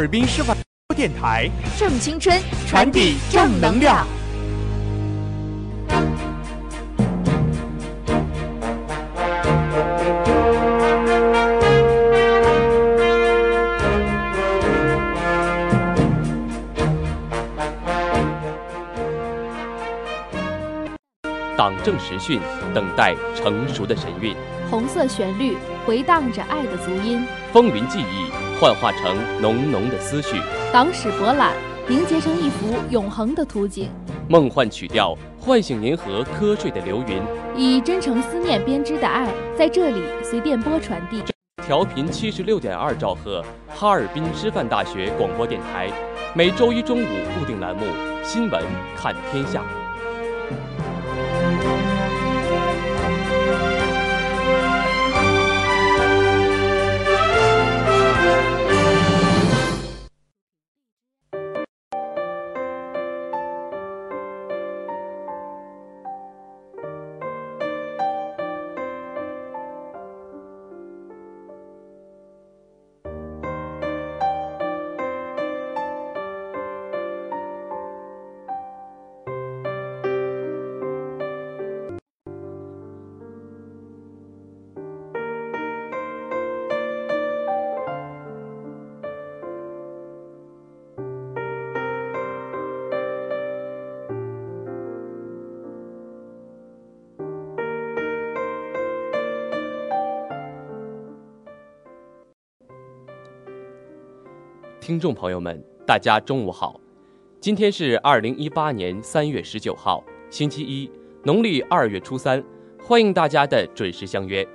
尔滨师范电台正青春，传递正能量。党政时讯，等待成熟的神韵；红色旋律回荡着爱的足音，风云记忆幻化成浓浓的思绪；党史博览凝结成一幅永恒的图景；梦幻曲调唤醒您和瞌睡的流云；以真诚思念编织的爱，在这里随电波传递。调频七十六点二兆赫，哈尔滨师范大学广播电台，每周一中午固定栏目《新闻看天下》。众朋友们，大家中午好，今天是二零一八年三月十九号，星期一，农历二月初三，欢迎大家的准时相约。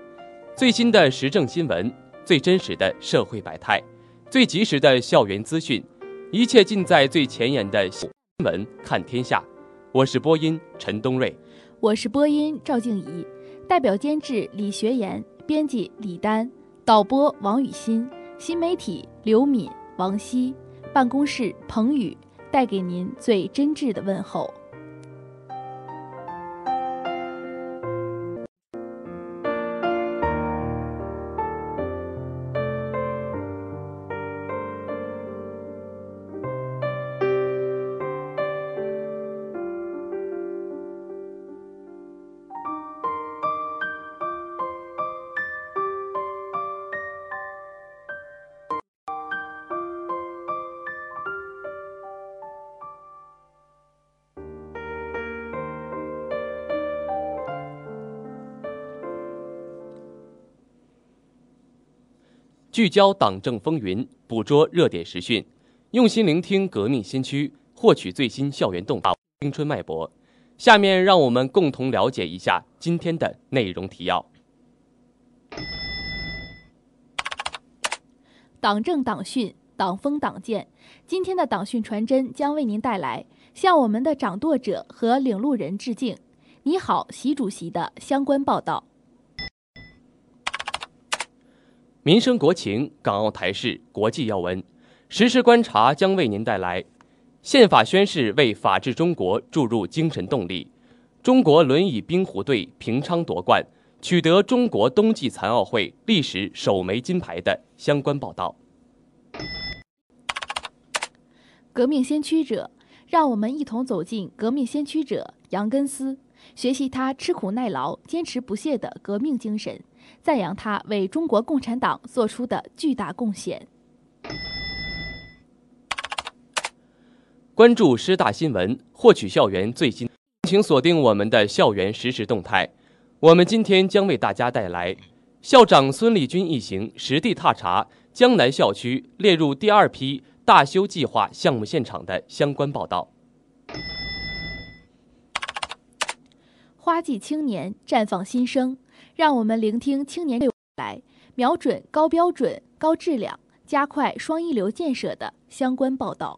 最新的时政新闻，最真实的社会百态，最及时的校园资讯，一切尽在最前沿的新闻看天下。我是播音陈东瑞，我是播音赵静怡，代表监制李学言，编辑李丹，导播王雨欣，新媒体刘敏。王希，办公室彭宇，带给您最真挚的问候。聚焦党政风云，捕捉热点时讯，用心聆听革命先驱，获取最新校园动态、青春脉搏。下面让我们共同了解一下今天的内容提要。党政党训，党风党建。今天的党训传真将为您带来向我们的掌舵者和领路人致敬，你好，习主席的相关报道。民生国情、港澳台事、国际要闻，实时观察将为您带来：宪法宣誓为法治中国注入精神动力；中国轮椅冰壶队平昌夺冠，取得中国冬季残奥会历史首枚金牌的相关报道。革命先驱者，让我们一同走进革命先驱者杨根思，学习他吃苦耐劳、坚持不懈的革命精神，赞扬他为中国共产党做出的巨大贡献。关注师大新闻，获取校园最新，请锁定我们的校园实时动态。我们今天将为大家带来校长孙立军一行实地踏查江南校区，列入第二批。大修计划项目现场的相关报道。花季青年绽放新生，让我们聆听青年未来，瞄准高标准、高质量，加快双一流建设的相关报道。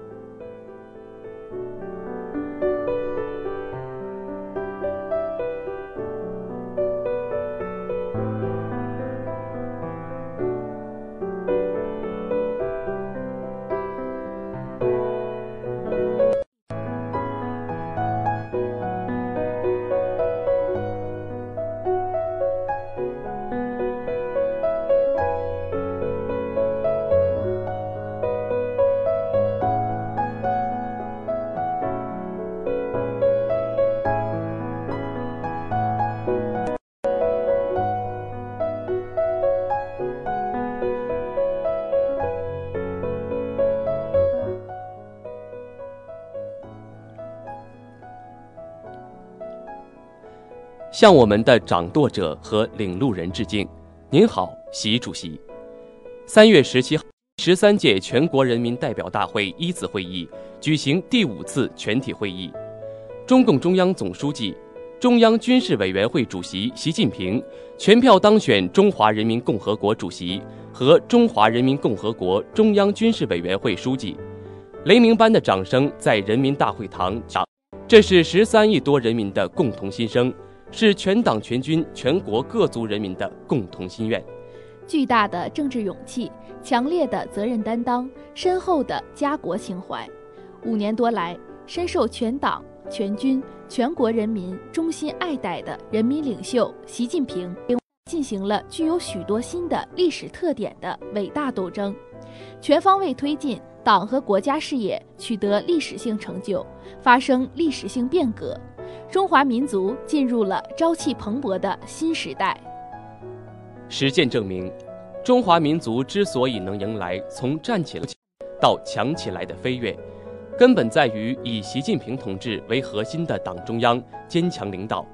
向我们的掌舵者和领路人致敬。您好，习主席。三月十七号，十三届全国人民代表大会一次会议举行第五次全体会议。中共中央总书记、中央军事委员会主席习近平全票当选中华人民共和国主席和中华人民共和国中央军事委员会书记。雷鸣般的掌声在人民大会堂响，这是十三亿多人民的共同心声。是全党全军全国各族人民的共同心愿，巨大的政治勇气，强烈的责任担当，深厚的家国情怀。五年多来，深受全党全军全国人民衷心爱戴的人民领袖习近平，进行了具有许多新的历史特点的伟大斗争，全方位推进党和国家事业取得历史性成就，发生历史性变革。中华民族进入了朝气蓬勃的新时代。实践证明，中华民族之所以能迎来从站起来到强起来的飞跃，根本在于以习近平同志为核心的党中央坚强领导，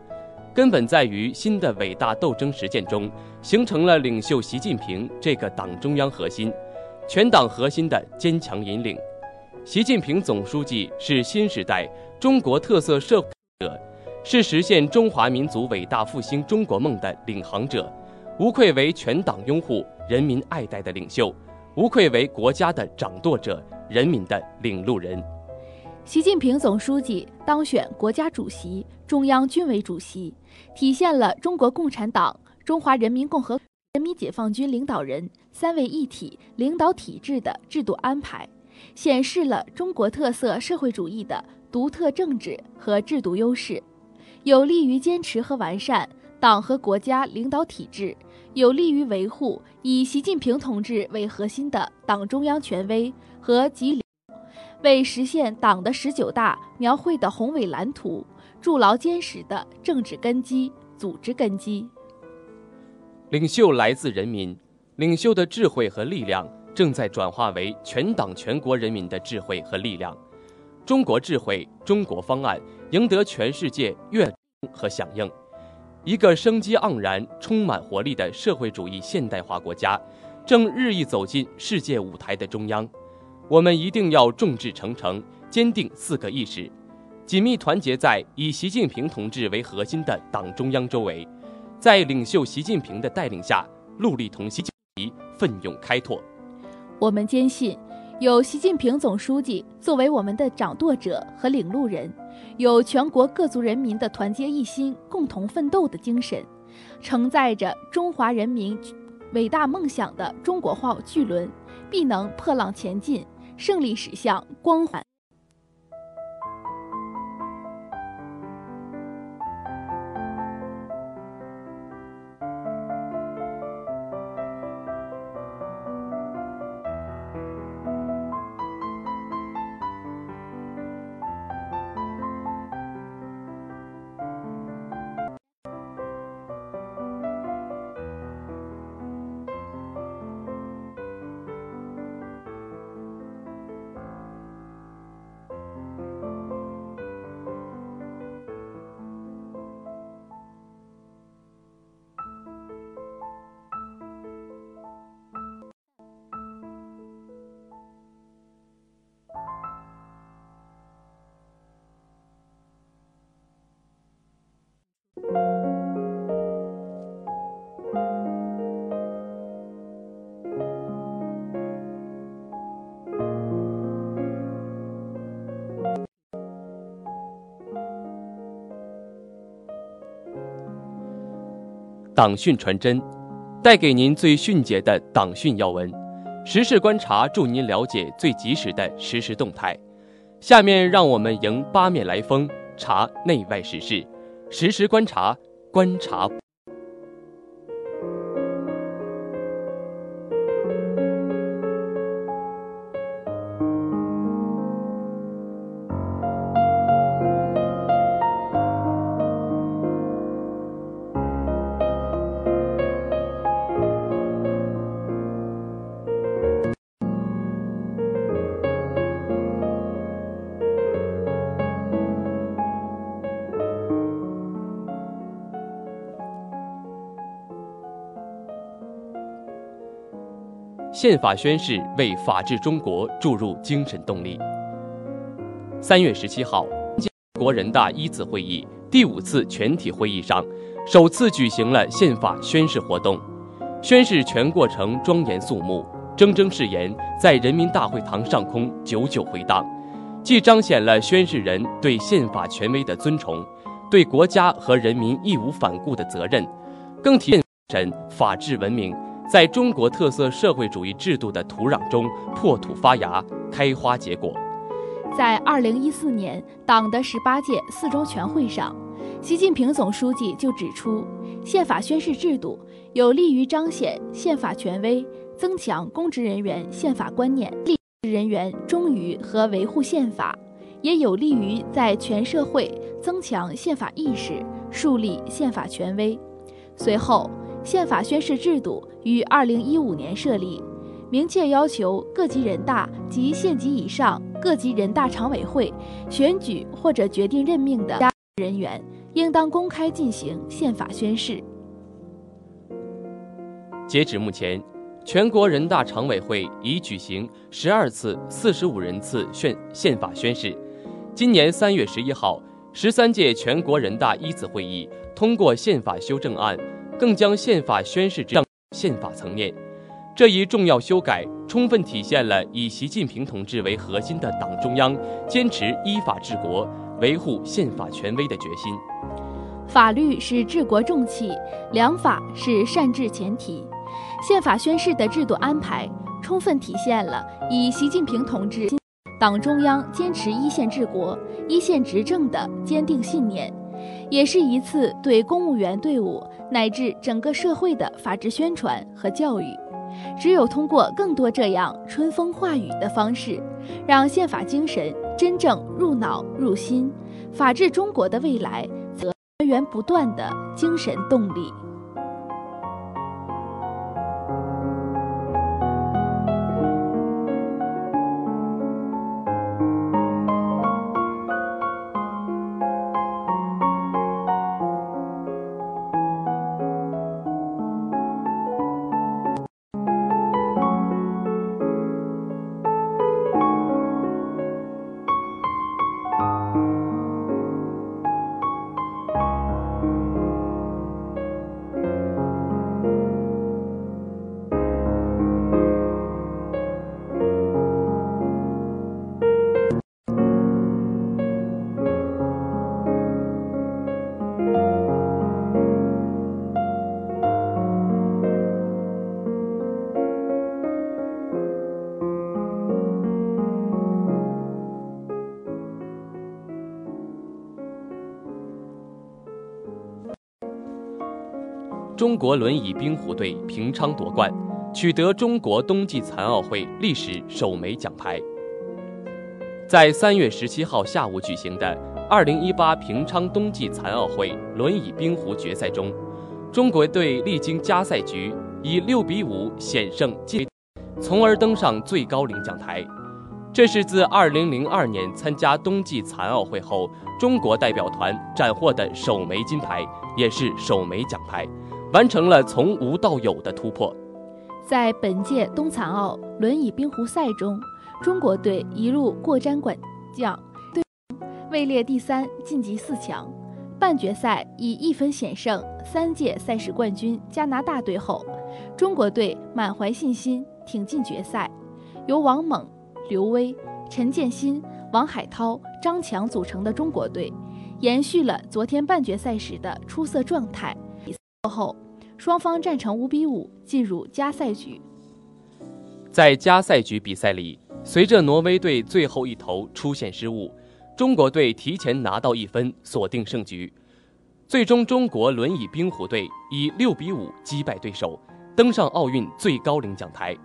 根本在于新的伟大斗争实践中形成了领袖习近平这个党中央核心、全党核心的坚强引领。习近平总书记是新时代中国特色社会者。是实现中华民族伟大复兴中国梦的领航者，无愧为全党拥护、人民爱戴的领袖，无愧为国家的掌舵者、人民的领路人。习近平总书记当选国家主席、中央军委主席，体现了中国共产党、中华人民共和国人民解放军领导人三位一体领导体制的制度安排，显示了中国特色社会主义的独特政治和制度优势。有利于坚持和完善党和国家领导体制，有利于维护以习近平同志为核心的党中央权威和集为实现党的十九大描绘的宏伟蓝图筑牢坚实的政治根基、组织根基。领袖来自人民，领袖的智慧和力量正在转化为全党全国人民的智慧和力量。中国智慧、中国方案赢得全世界悦和响应。一个生机盎然、充满活力的社会主义现代化国家，正日益走进世界舞台的中央。我们一定要众志成城，坚定四个意识，紧密团结在以习近平同志为核心的党中央周围，在领袖习近平的带领下，戮力同心，奋勇开拓。我们坚信，有习近平总书记作为我们的掌舵者和领路人，有全国各族人民的团结一心、共同奋斗的精神，承载着中华人民伟大梦想的中国号巨轮，必能破浪前进。胜利驶向光环。党讯传真，带给您最迅捷的党讯要闻，时事观察助您了解最及时的实时动态。下面让我们迎八面来风，查内外时事，实时观察，观察。宪法宣誓为法治中国注入精神动力。三月十七号，国人大一次会议第五次全体会议上，首次举行了宪法宣誓活动。宣誓全过程庄严肃穆，铮铮誓言在人民大会堂上空久久回荡，既彰显了宣誓人对宪法权威的尊崇，对国家和人民义无反顾的责任，更体现法治文明。在中国特色社会主义制度的土壤中破土发芽、开花结果。在二零一四年党的十八届四中全会上，习近平总书记就指出，宪法宣誓制度有利于彰显宪法权威，增强公职人员宪法观念，立人员忠于和维护宪法，也有利于在全社会增强宪法意识，树立宪法权威。随后。宪法宣誓制度于二零一五年设立，明确要求各级人大及县级以上各级人大常委会选举或者决定任命的人员，应当公开进行宪法宣誓。截止目前，全国人大常委会已举行十二次四十五人次宣宪法宣誓。今年三月十一号，十三届全国人大一次会议通过宪法修正案。更将宪法宣誓上宪法层面，这一重要修改充分体现了以习近平同志为核心的党中央坚持依法治国、维护宪法权威的决心。法律是治国重器，良法是善治前提。宪法宣誓的制度安排，充分体现了以习近平同志党中央坚持一线治国、一线执政的坚定信念。也是一次对公务员队伍乃至整个社会的法治宣传和教育。只有通过更多这样春风化雨的方式，让宪法精神真正入脑入心，法治中国的未来则源源不断的精神动力。中国轮椅冰壶队平昌夺冠，取得中国冬季残奥会历史首枚奖牌。在三月十七号下午举行的二零一八平昌冬季残奥会轮椅冰壶决赛中，中国队历经加赛局，以六比五险胜晋，从而登上最高领奖台。这是自二零零二年参加冬季残奥会后，中国代表团斩获的首枚金牌，也是首枚奖牌。完成了从无到有的突破。在本届冬残奥轮椅冰壶赛中，中国队一路过关斩将，队位列第三，晋级四强。半决赛以一分险胜三届赛事冠军加拿大队后，中国队满怀信心挺进决赛。由王猛、刘威、陈建新、王海涛、张强组成的中国队，延续了昨天半决赛时的出色状态。后，双方战成五比五，进入加赛局。在加赛局比赛里，随着挪威队最后一投出现失误，中国队提前拿到一分，锁定胜局。最终，中国轮椅冰壶队以六比五击败对手，登上奥运最高领奖台。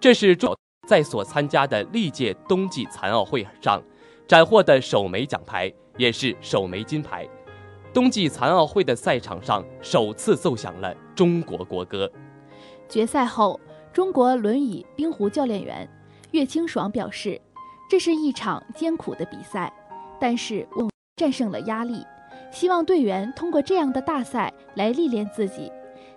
这是中在所参加的历届冬季残奥会上斩获的首枚奖牌，也是首枚金牌。冬季残奥会的赛场上，首次奏响了中国国歌。决赛后，中国轮椅冰壶教练员岳清爽表示：“这是一场艰苦的比赛，但是我战胜了压力。希望队员通过这样的大赛来历练自己。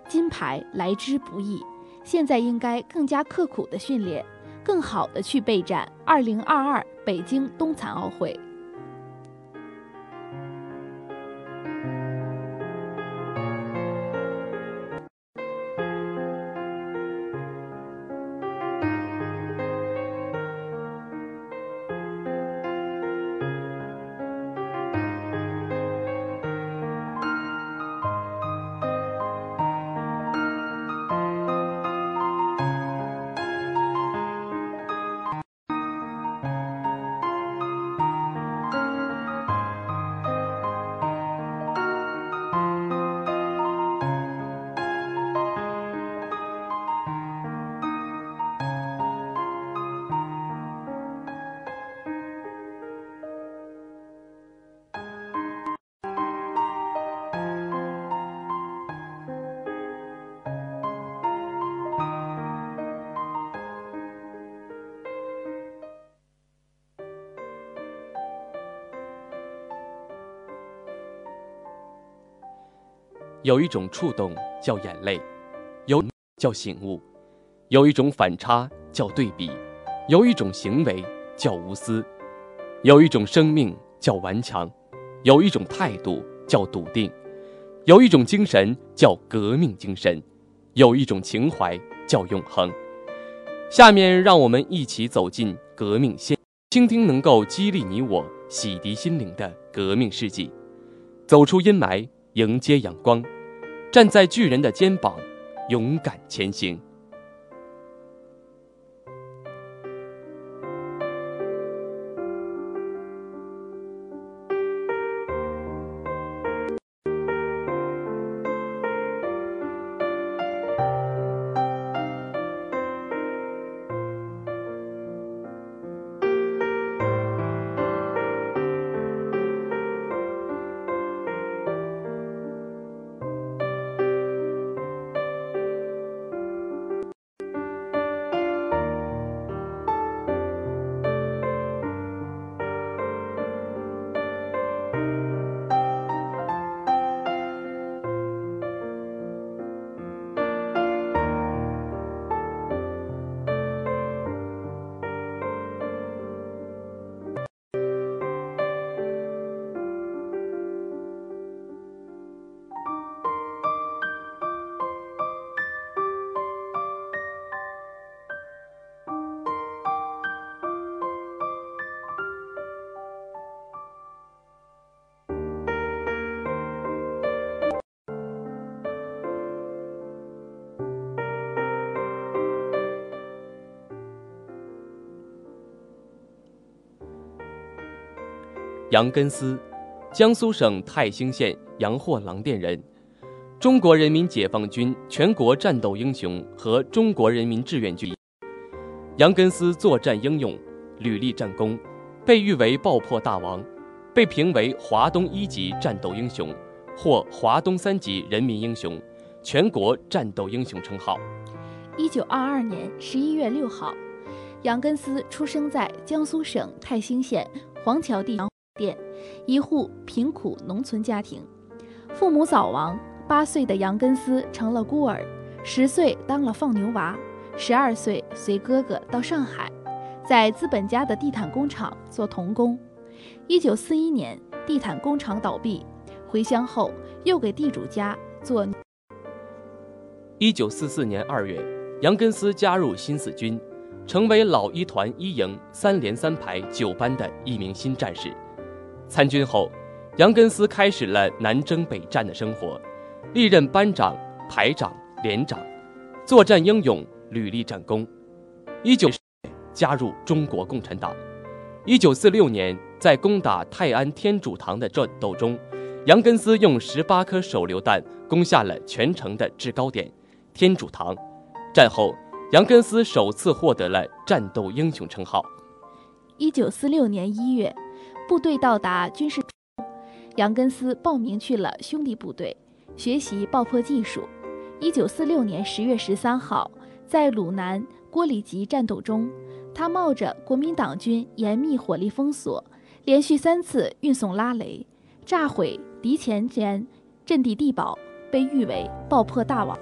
金牌来之不易，现在应该更加刻苦的训练，更好的去备战2022北京冬残奥会。”有一种触动叫眼泪，有叫醒悟；有一种反差叫对比，有一种行为叫无私；有一种生命叫顽强，有一种态度叫笃定；有一种精神叫革命精神，有一种情怀叫永恒。下面让我们一起走进革命先，倾听能够激励你我、洗涤心灵的革命事迹，走出阴霾，迎接阳光。站在巨人的肩膀，勇敢前行。杨根思，江苏省泰兴县阳霍郎店人，中国人民解放军全国战斗英雄和中国人民志愿军。杨根思作战英勇，屡立战功，被誉为“爆破大王”，被评为华东一级战斗英雄，获华东三级人民英雄、全国战斗英雄称号。一九二二年十一月六号，杨根思出生在江苏省泰兴县黄桥地店一户贫苦农村家庭，父母早亡，八岁的杨根思成了孤儿，十岁当了放牛娃，十二岁随哥哥到上海，在资本家的地毯工厂做童工。一九四一年，地毯工厂倒闭，回乡后又给地主家做。一九四四年二月。杨根思加入新四军，成为老一团一营三连三排九班的一名新战士。参军后，杨根思开始了南征北战的生活，历任班长、排长、连长，作战英勇，屡立战功。一九加入中国共产党。一九四六年，在攻打泰安天主堂的战斗中，杨根思用十八颗手榴弹攻下了全城的制高点——天主堂。战后，杨根思首次获得了战斗英雄称号。一九四六年一月，部队到达军事，杨根思报名去了兄弟部队，学习爆破技术。一九四六年十月十三号，在鲁南郭里集战斗中，他冒着国民党军严密火力封锁，连续三次运送拉雷，炸毁敌前沿阵地地堡，被誉为“爆破大王”。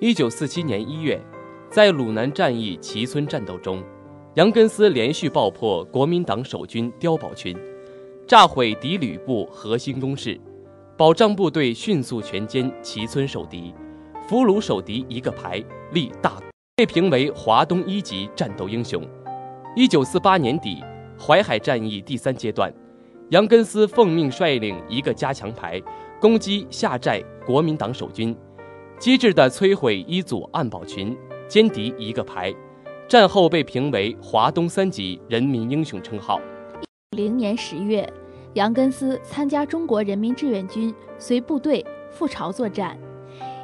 一九四七年一月，在鲁南战役齐村战斗中，杨根思连续爆破国民党守军碉堡群，炸毁敌旅部核心工事，保障部队迅速全歼齐村守敌，俘虏守敌一个排，立大，被评为华东一级战斗英雄。一九四八年底，淮海战役第三阶段，杨根思奉命率领一个加强排，攻击下寨国民党守军。机智地摧毁一组暗堡群，歼敌一个排，战后被评为华东三级人民英雄称号。零年十月，杨根思参加中国人民志愿军，随部队赴朝作战。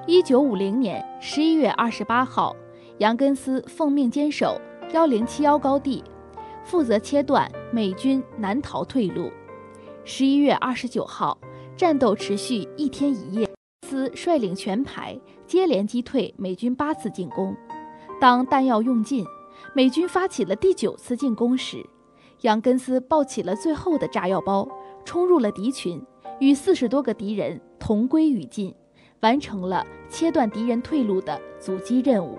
一九五零年十一月二十八号，杨根思奉命坚守幺零七幺高地，负责切断美军南逃退路。十一月二十九号，战斗持续一天一夜。司率领全排接连击退美军八次进攻。当弹药用尽，美军发起了第九次进攻时，杨根思抱起了最后的炸药包，冲入了敌群，与四十多个敌人同归于尽，完成了切断敌人退路的阻击任务。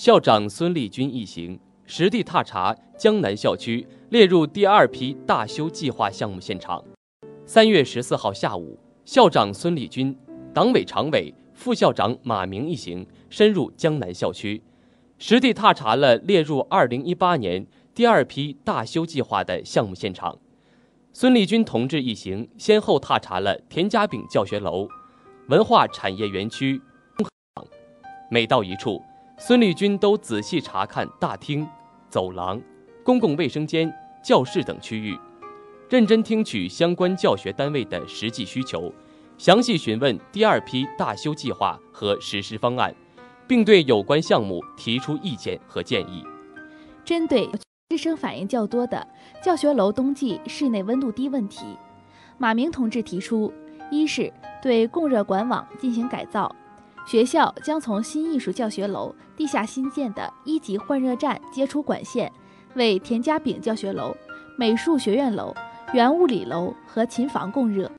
校长孙立军一行实地踏查江南校区列入第二批大修计划项目现场。三月十四号下午，校长孙立军、党委常委、副校长马明一行深入江南校区，实地踏查了列入二零一八年第二批大修计划的项目现场。孙立军同志一行先后踏查了田家炳教学楼、文化产业园区。每到一处，孙立军都仔细查看大厅、走廊、公共卫生间、教室等区域，认真听取相关教学单位的实际需求，详细询问第二批大修计划和实施方案，并对有关项目提出意见和建议。针对师生反映较多的教学楼冬季室内温度低问题，马明同志提出：一是对供热管网进行改造。学校将从新艺术教学楼地下新建的一级换热站接出管线，为田家炳教学楼、美术学院楼、原物理楼和琴房供热。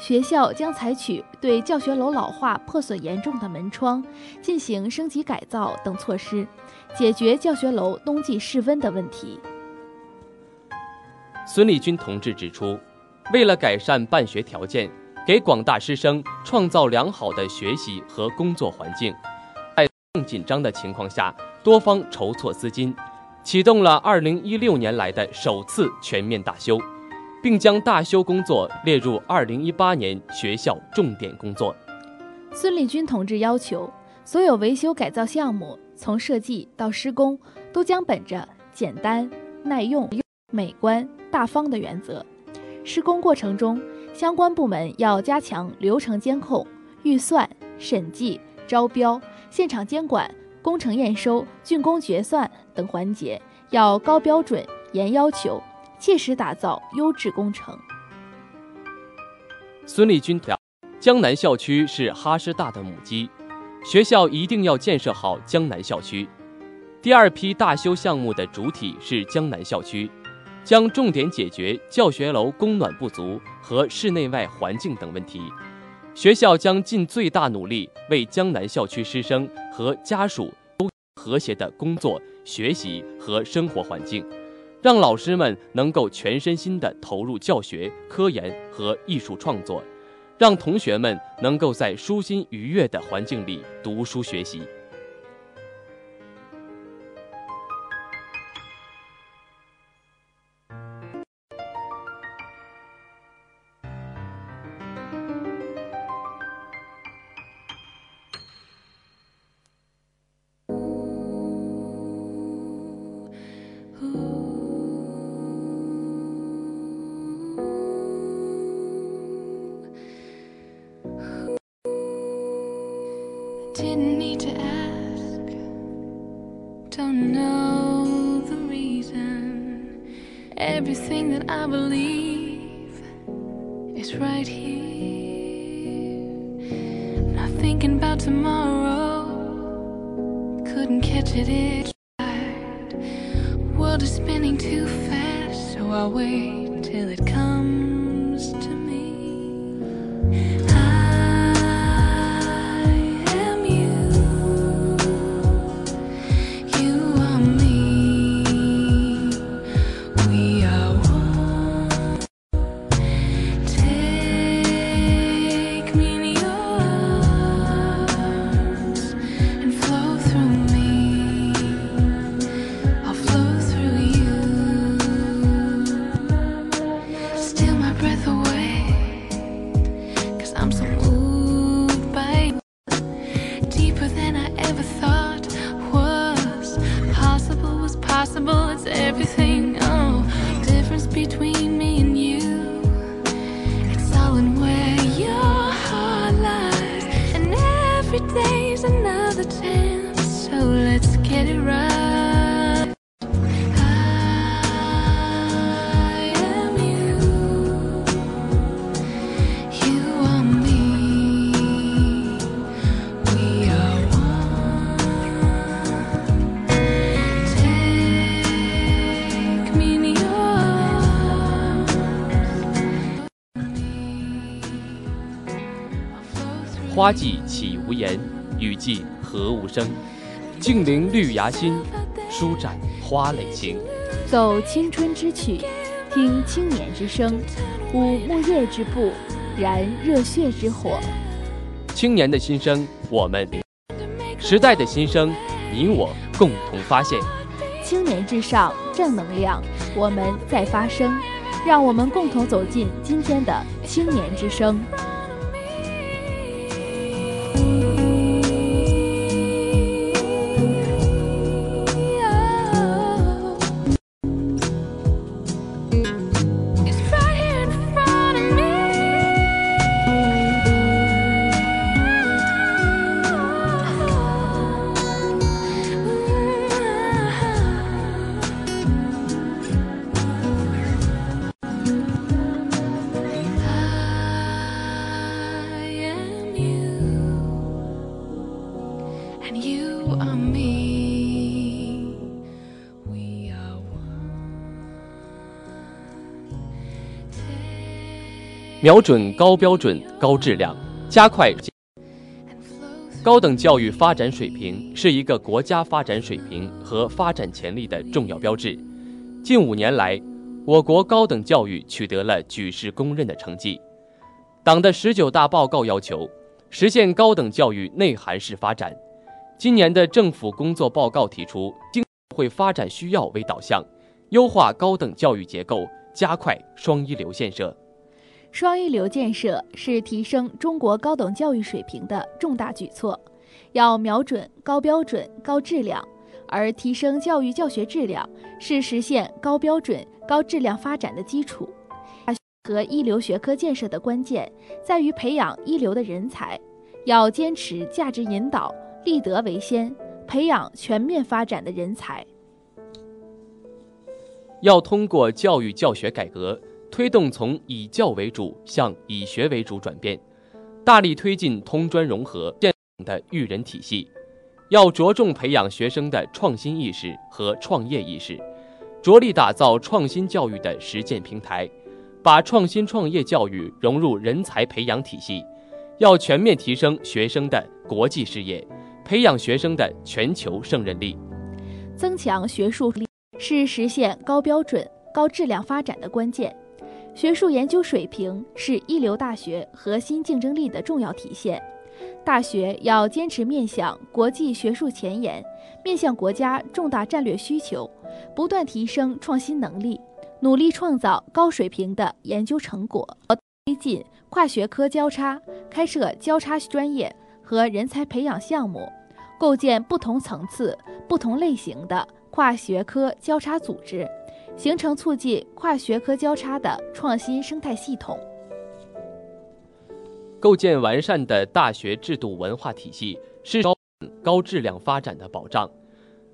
学校将采取对教学楼老化破损严重的门窗进行升级改造等措施，解决教学楼冬季室温的问题。孙立军同志指出，为了改善办学条件。给广大师生创造良好的学习和工作环境，在更紧张的情况下，多方筹措资金，启动了二零一六年来的首次全面大修，并将大修工作列入二零一八年学校重点工作。孙立军同志要求，所有维修改造项目从设计到施工，都将本着简单、耐用、美观、大方的原则，施工过程中。相关部门要加强流程监控、预算、审计、招标、现场监管、工程验收、竣工决算等环节，要高标准、严要求，切实打造优质工程。孙立军调，江南校区是哈师大的母鸡，学校一定要建设好江南校区。第二批大修项目的主体是江南校区。将重点解决教学楼供暖不足和室内外环境等问题。学校将尽最大努力为江南校区师生和家属都和谐的工作、学习和生活环境，让老师们能够全身心地投入教学、科研和艺术创作，让同学们能够在舒心愉悦的环境里读书学习。花季岂无言，雨季何无声。静聆绿芽心，舒展花蕾情。奏青春之曲，听青年之声，舞木叶之步，燃热血之火。青年的心声，我们；时代的心声，你我共同发现。青年至上，正能量，我们在发声。让我们共同走进今天的青年之声。瞄准高标准、高质量，加快高等教育发展水平是一个国家发展水平和发展潜力的重要标志。近五年来，我国高等教育取得了举世公认的成绩。党的十九大报告要求实现高等教育内涵式发展。今年的政府工作报告提出，经社会发展需要为导向，优化高等教育结构，加快双一流建设。双一流建设是提升中国高等教育水平的重大举措，要瞄准高标准、高质量，而提升教育教学质量是实现高标准、高质量发展的基础。大学和一流学科建设的关键在于培养一流的人才，要坚持价值引导、立德为先，培养全面发展的人才。要通过教育教学改革。推动从以教为主向以学为主转变，大力推进通专融合建的育人体系，要着重培养学生的创新意识和创业意识，着力打造创新教育的实践平台，把创新创业教育融入人才培养体系，要全面提升学生的国际视野，培养学生的全球胜任力，增强学术力是实现高标准、高质量发展的关键。学术研究水平是一流大学核心竞争力的重要体现。大学要坚持面向国际学术前沿，面向国家重大战略需求，不断提升创新能力，努力创造高水平的研究成果。推进跨学科交叉，开设交叉专业和人才培养项目，构建不同层次、不同类型的跨学科交叉组织。形成促进跨学科交叉的创新生态系统，构建完善的大学制度文化体系是高质量发展的保障。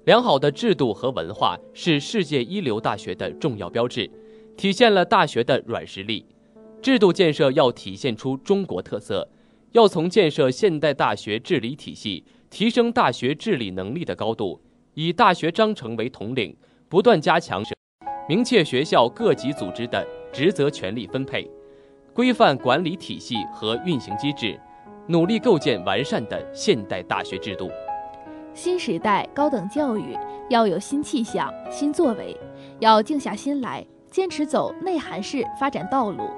良好的制度和文化是世界一流大学的重要标志，体现了大学的软实力。制度建设要体现出中国特色，要从建设现代大学治理体系、提升大学治理能力的高度，以大学章程为统领，不断加强。明确学校各级组织的职责权力分配，规范管理体系和运行机制，努力构建完善的现代大学制度。新时代高等教育要有新气象、新作为，要静下心来，坚持走内涵式发展道路，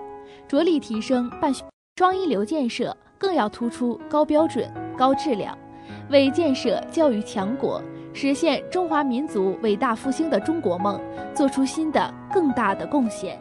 着力提升办学双一流建设，更要突出高标准、高质量，为建设教育强国。实现中华民族伟大复兴的中国梦，做出新的更大的贡献。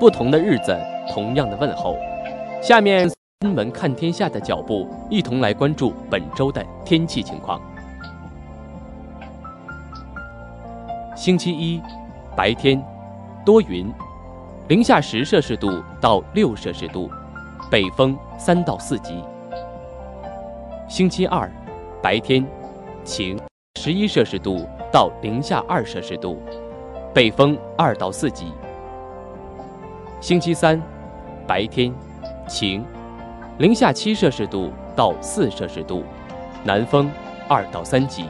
不同的日子，同样的问候。下面新闻看天下的脚步，一同来关注本周的天气情况。星期一，白天，多云，零下十摄氏度到六摄氏度，北风三到四级。星期二，白天，晴，十一摄氏度到零下二摄氏度，北风二到四级。星期三，白天，晴，零下七摄氏度到四摄氏度，南风二到三级。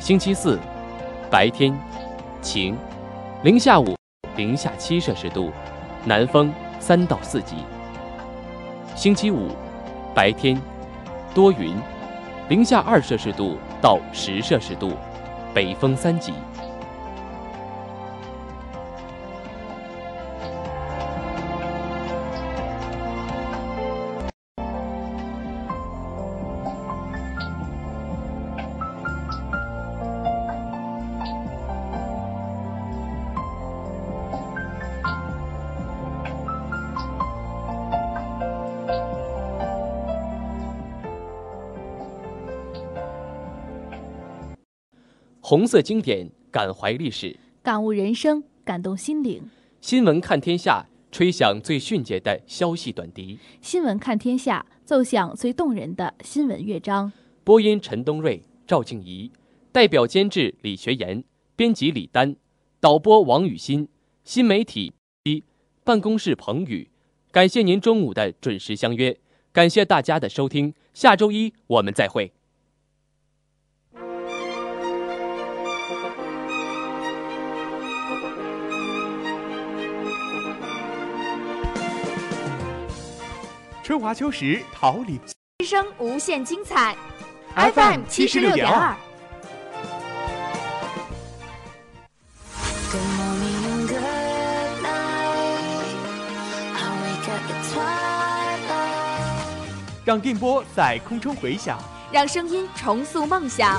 星期四，白天，晴，零下五，零下七摄氏度，南风三到四级。星期五，白天，多云，零下二摄氏度到十摄氏度，北风三级。红色经典，感怀历史，感悟人生，感动心灵。新闻看天下，吹响最迅捷的消息短笛。新闻看天下，奏响最动人的新闻乐章。播音：陈东瑞、赵静怡，代表监制：李学言，编辑：李丹，导播：王雨欣，新媒体一办公室：彭宇。感谢您中午的准时相约，感谢大家的收听，下周一我们再会。春华秋实，桃李。人生无限精彩，FM 七十六点二。让电波在空中回响，让声音重塑梦想。